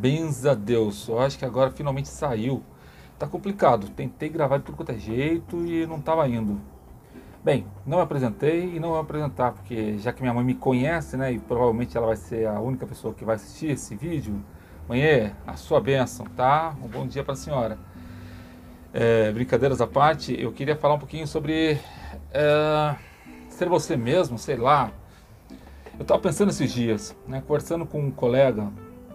Parabéns a Deus. Eu acho que agora finalmente saiu. Tá complicado. Tentei gravar de tudo quanto é jeito e não estava indo. Bem, não me apresentei e não vou apresentar, porque já que minha mãe me conhece, né, e provavelmente ela vai ser a única pessoa que vai assistir esse vídeo, mãe, a sua bênção, tá? Um bom dia para a senhora. É, brincadeiras à parte, eu queria falar um pouquinho sobre é, ser você mesmo, sei lá. Eu estava pensando esses dias, né, conversando com um colega,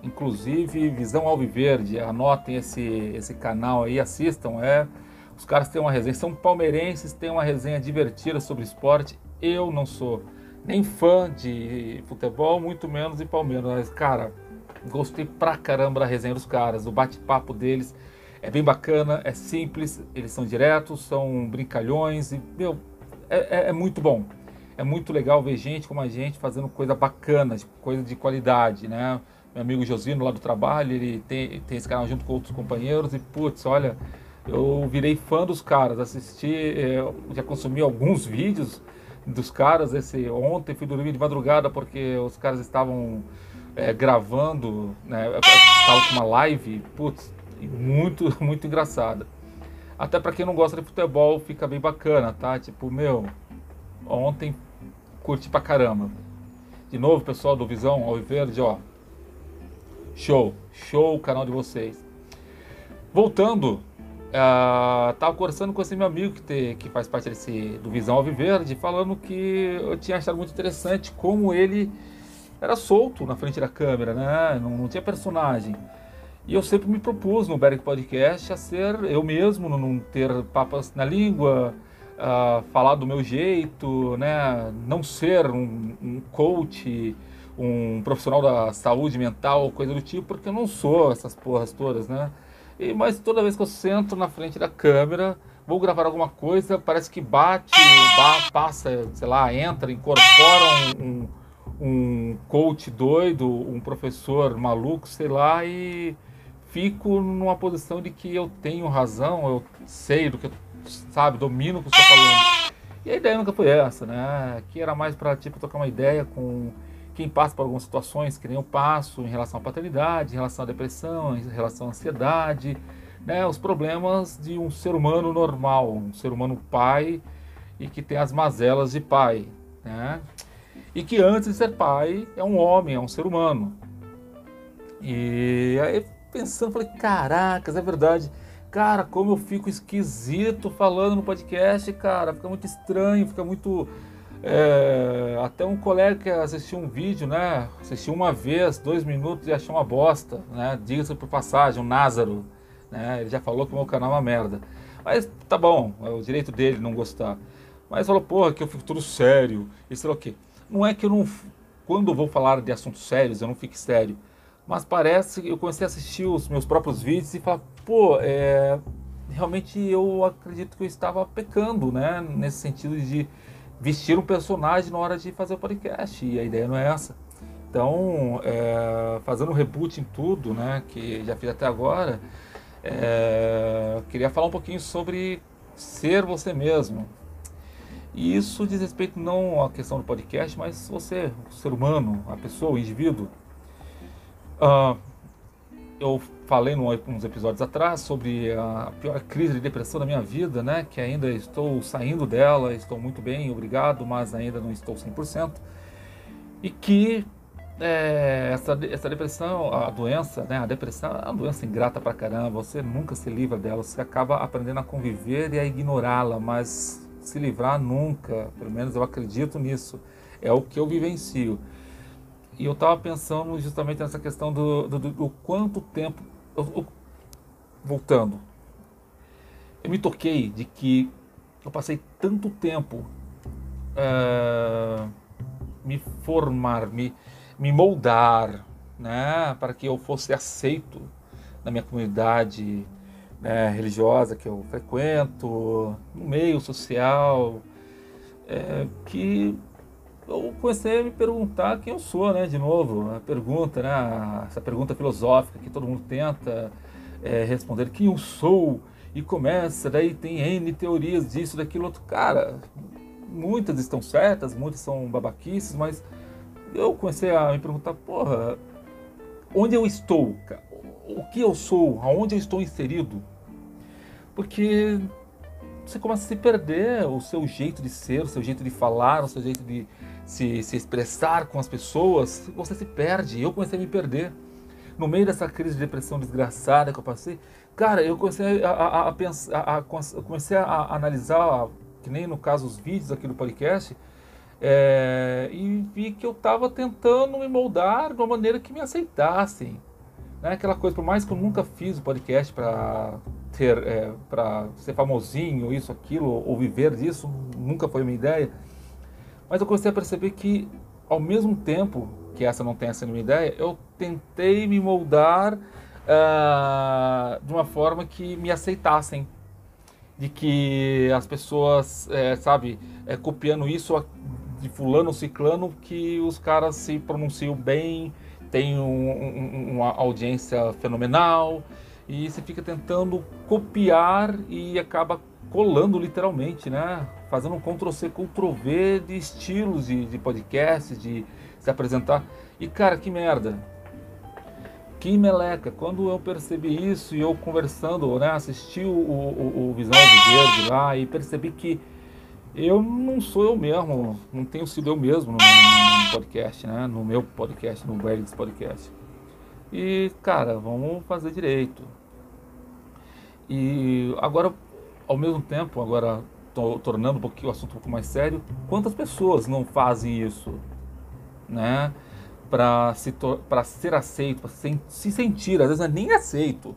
inclusive Visão Alviverde, anotem esse, esse canal aí, assistam, é, os caras têm uma resenha, são palmeirenses, têm uma resenha divertida sobre esporte, eu não sou nem fã de futebol, muito menos de Palmeiras, mas cara, gostei pra caramba da resenha dos caras, o bate-papo deles, é bem bacana, é simples, eles são diretos, são brincalhões e, meu, é, é, é muito bom. É muito legal ver gente como a gente fazendo coisa bacana, coisa de qualidade, né? Meu amigo Josino lá do trabalho, ele tem, tem esse canal junto com outros companheiros e, putz, olha, eu virei fã dos caras, assisti, é, já consumi alguns vídeos dos caras. Esse ontem fui dormir de madrugada porque os caras estavam é, gravando, né? Com uma live, putz, muito, muito engraçada. Até para quem não gosta de futebol, fica bem bacana, tá? Tipo, meu, ontem curti pra caramba. De novo, pessoal do Visão Alviverde, ó. Show, show o canal de vocês. Voltando, uh, tava conversando com esse meu amigo que, te, que faz parte desse, do Visão Alviverde, falando que eu tinha achado muito interessante como ele era solto na frente da câmera, né? Não, não tinha personagem. E eu sempre me propus no Berg Podcast a ser eu mesmo, não ter papas na língua, uh, falar do meu jeito, né? não ser um, um, coach, um profissional da saúde mental, coisa do tipo, porque eu não sou essas porras todas, né? E, mas toda vez que eu sento na frente da câmera, vou gravar alguma coisa, parece que bate, passa, sei lá, entra, incorpora um, um, um coach doido, um professor maluco, sei lá, e fico numa posição de que eu tenho razão, eu sei do que, sabe, domino o que estou falando. E a ideia nunca foi essa, né? Aqui era mais para tipo trocar uma ideia com quem passa por algumas situações que nem eu passo em relação à paternidade, em relação à depressão, em relação à ansiedade, né? Os problemas de um ser humano normal, um ser humano pai e que tem as mazelas de pai, né? E que antes de ser pai é um homem, é um ser humano. E aí pensando, falei, caracas, é verdade. Cara, como eu fico esquisito falando no podcast, cara, fica muito estranho, fica muito. É, até um colega assistiu um vídeo, né? Assistiu uma vez, dois minutos e achou uma bosta, né? Diga-se por passagem, o Názaro, né? Ele já falou que o meu canal é uma merda. Mas tá bom, é o direito dele não gostar. Mas falou, porra, que eu fico tudo sério, isso é o quê? Não é que eu não. Quando eu vou falar de assuntos sérios, eu não fico sério mas parece que eu comecei a assistir os meus próprios vídeos e falar, pô, é, realmente eu acredito que eu estava pecando, né? Nesse sentido de vestir um personagem na hora de fazer o podcast, e a ideia não é essa. Então, é, fazendo um reboot em tudo, né, que já fiz até agora, é, queria falar um pouquinho sobre ser você mesmo. E isso diz respeito não à questão do podcast, mas você, o ser humano, a pessoa, o indivíduo. Uh, eu falei num, uns episódios atrás sobre a pior crise de depressão da minha vida, né? Que ainda estou saindo dela, estou muito bem, obrigado, mas ainda não estou 100%. E que é, essa, essa depressão, a doença, né? A depressão é uma doença ingrata pra caramba, você nunca se livra dela, você acaba aprendendo a conviver e a ignorá-la, mas se livrar nunca, pelo menos eu acredito nisso, é o que eu vivencio. E eu estava pensando justamente nessa questão do, do, do quanto tempo. Eu, eu, voltando, eu me toquei de que eu passei tanto tempo uh, me formar, me, me moldar, né, para que eu fosse aceito na minha comunidade né, religiosa que eu frequento, no meio social, é, que eu comecei a me perguntar quem eu sou, né? De novo, a pergunta, né? Essa pergunta filosófica que todo mundo tenta é, responder quem eu sou e começa, daí tem N teorias disso, daquilo, outro. Cara, muitas estão certas, muitas são babaquices, mas eu comecei a me perguntar, porra, onde eu estou? o que eu sou, aonde eu estou inserido. Porque você começa a se perder o seu jeito de ser, o seu jeito de falar, o seu jeito de se, se expressar com as pessoas, você se perde. Eu comecei a me perder. No meio dessa crise de depressão desgraçada que eu passei, cara, eu comecei a, a, a pensar, a, comecei a, analisar, que nem no caso os vídeos aqui do podcast, é, e vi que eu estava tentando me moldar de uma maneira que me aceitassem. Né? Aquela coisa, por mais que eu nunca fiz o podcast para ter, é, para ser famosinho, isso, aquilo, ou viver disso, nunca foi minha ideia. Mas eu comecei a perceber que, ao mesmo tempo que essa não tenha sido minha ideia, eu tentei me moldar uh, de uma forma que me aceitassem. De que as pessoas, é, sabe, é, copiando isso de fulano, ciclano, que os caras se pronunciam bem, tem um, um, uma audiência fenomenal, e você fica tentando copiar e acaba colando literalmente, né? Fazendo um Ctrl-C, Ctrl-V de estilos de, de podcast, de se apresentar. E cara, que merda. Que meleca. Quando eu percebi isso e eu conversando, né? Assisti o, o, o Visão de Verde lá e percebi que eu não sou eu mesmo, não tenho sido eu mesmo no, no, no podcast, né? No meu podcast, no Verdes Podcast. E, cara, vamos fazer direito. E agora, ao mesmo tempo, agora tornando um pouquinho o assunto um pouco mais sério, quantas pessoas não fazem isso, né? Para se para ser aceito, para se, se sentir, às vezes não é nem aceito.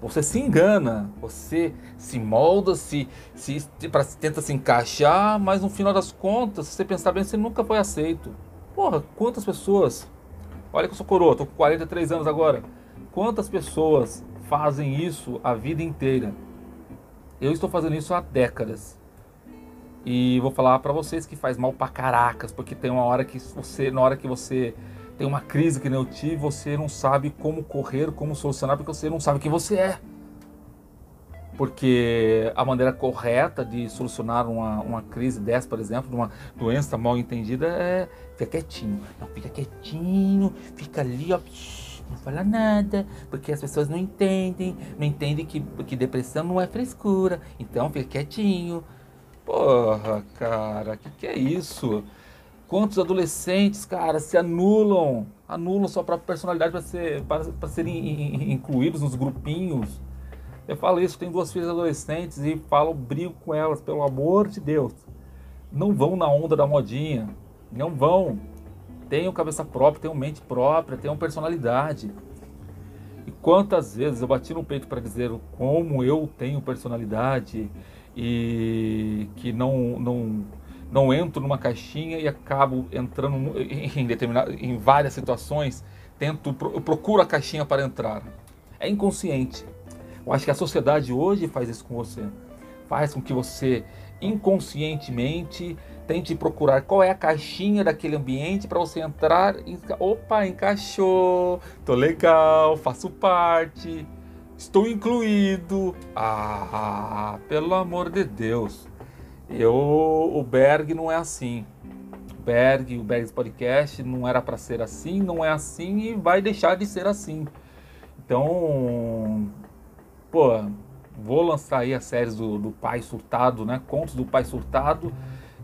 Você se engana, você se molda, se, se pra, tenta se encaixar, mas no final das contas, se você pensar bem, você nunca foi aceito. Porra, quantas pessoas Olha que eu sou coroa, tô com 43 anos agora. Quantas pessoas fazem isso a vida inteira? Eu estou fazendo isso há décadas. E vou falar para vocês que faz mal pra caracas, porque tem uma hora que você, na hora que você tem uma crise que nem eu tive, você não sabe como correr, como solucionar, porque você não sabe quem você é. Porque a maneira correta de solucionar uma, uma crise dessa, por exemplo, de uma doença mal entendida, é ficar quietinho. Não, fica quietinho, fica ali, ó, não fala nada, porque as pessoas não entendem, não entendem que, que depressão não é frescura. Então fica quietinho. Porra, cara, que que é isso? Quantos adolescentes, cara, se anulam, anulam sua própria personalidade para ser, serem incluídos nos grupinhos eu falo isso, tenho duas filhas adolescentes e falo, brigo com elas, pelo amor de Deus. Não vão na onda da modinha. Não vão. Tenham cabeça própria, tenham mente própria, tenham personalidade. E quantas vezes eu bati no peito para dizer como eu tenho personalidade e que não, não, não entro numa caixinha e acabo entrando em, determinado, em várias situações, tento, eu procuro a caixinha para entrar. É inconsciente. Eu acho que a sociedade hoje faz isso com você. Faz com que você inconscientemente tente procurar qual é a caixinha daquele ambiente para você entrar e opa, encaixou, tô legal, faço parte, estou incluído. Ah, pelo amor de Deus. Eu, o Berg não é assim. O Berg, o Berg's Podcast não era para ser assim, não é assim e vai deixar de ser assim. Então, pô, vou lançar aí as séries do, do pai surtado, né? Contos do pai surtado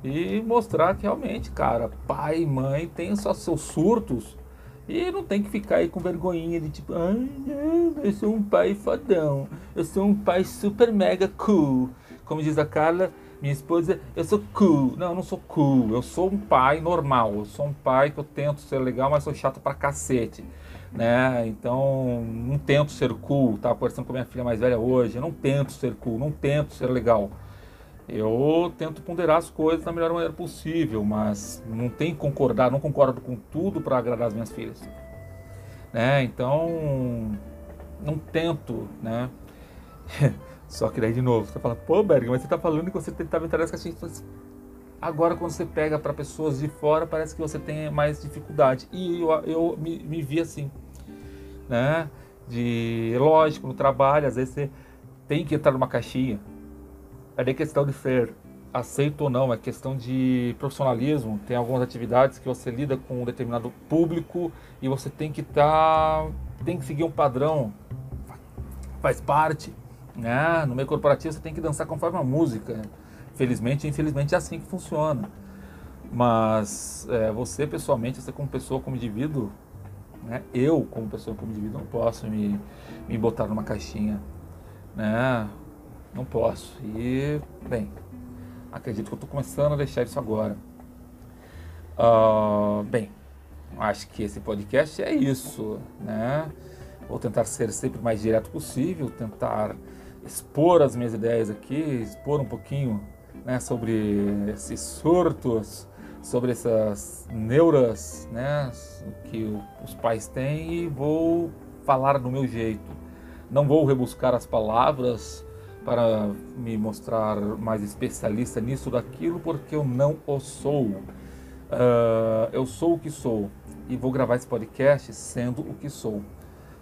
e mostrar que realmente, cara, pai e mãe têm só seus surtos e não tem que ficar aí com vergonhinha de tipo, ai, eu sou um pai fodão, eu sou um pai super mega cool. Como diz a Carla, minha esposa, eu sou cool. Não, eu não sou cool, eu sou um pai normal, eu sou um pai que eu tento ser legal, mas sou chato pra cacete né? Então, não tento ser cool, tá conversando com minha filha mais velha hoje, eu não tento ser cool, não tento ser legal. Eu tento ponderar as coisas da melhor maneira possível, mas não tem que concordar, não concordo com tudo para agradar as minhas filhas. Né? Então, não tento, né? Só que daí de novo, você fala, pô, Berg, mas você tá falando que você tentava entrar nessa caixinha. Agora, quando você pega para pessoas de fora, parece que você tem mais dificuldade. E eu, eu me, me vi assim né? De lógico, no trabalho, às vezes você tem que entrar numa caixinha. É questão de ser aceito ou não, é questão de profissionalismo. Tem algumas atividades que você lida com um determinado público e você tem que estar tá tem que seguir um padrão, faz parte. Né? No meio corporativo você tem que dançar conforme a música. Felizmente, infelizmente é assim que funciona. Mas é, você pessoalmente, você como pessoa, como indivíduo, né? eu como pessoa, como indivíduo, não posso me, me botar numa caixinha. Né? Não posso. E, bem, acredito que eu estou começando a deixar isso agora. Uh, bem, acho que esse podcast é isso, né? Vou tentar ser sempre mais direto possível, tentar expor as minhas ideias aqui, expor um pouquinho né, sobre esses surtos, sobre essas neuras né, que os pais têm e vou falar do meu jeito. Não vou rebuscar as palavras para me mostrar mais especialista nisso daquilo, porque eu não o sou. Uh, eu sou o que sou e vou gravar esse podcast sendo o que sou.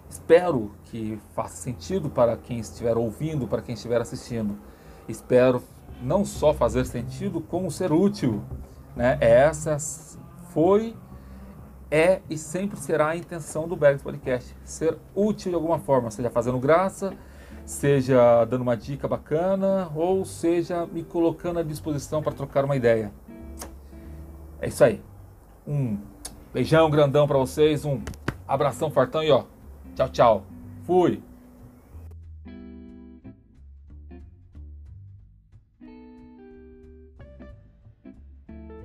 Espero que faça sentido para quem estiver ouvindo, para quem estiver assistindo. Espero não só fazer sentido, como ser útil. Né? Essa foi, é e sempre será a intenção do Bergs Podcast. Ser útil de alguma forma, seja fazendo graça, seja dando uma dica bacana, ou seja me colocando à disposição para trocar uma ideia. É isso aí. Um beijão grandão para vocês, um abração fartão e ó, tchau, tchau. Fui.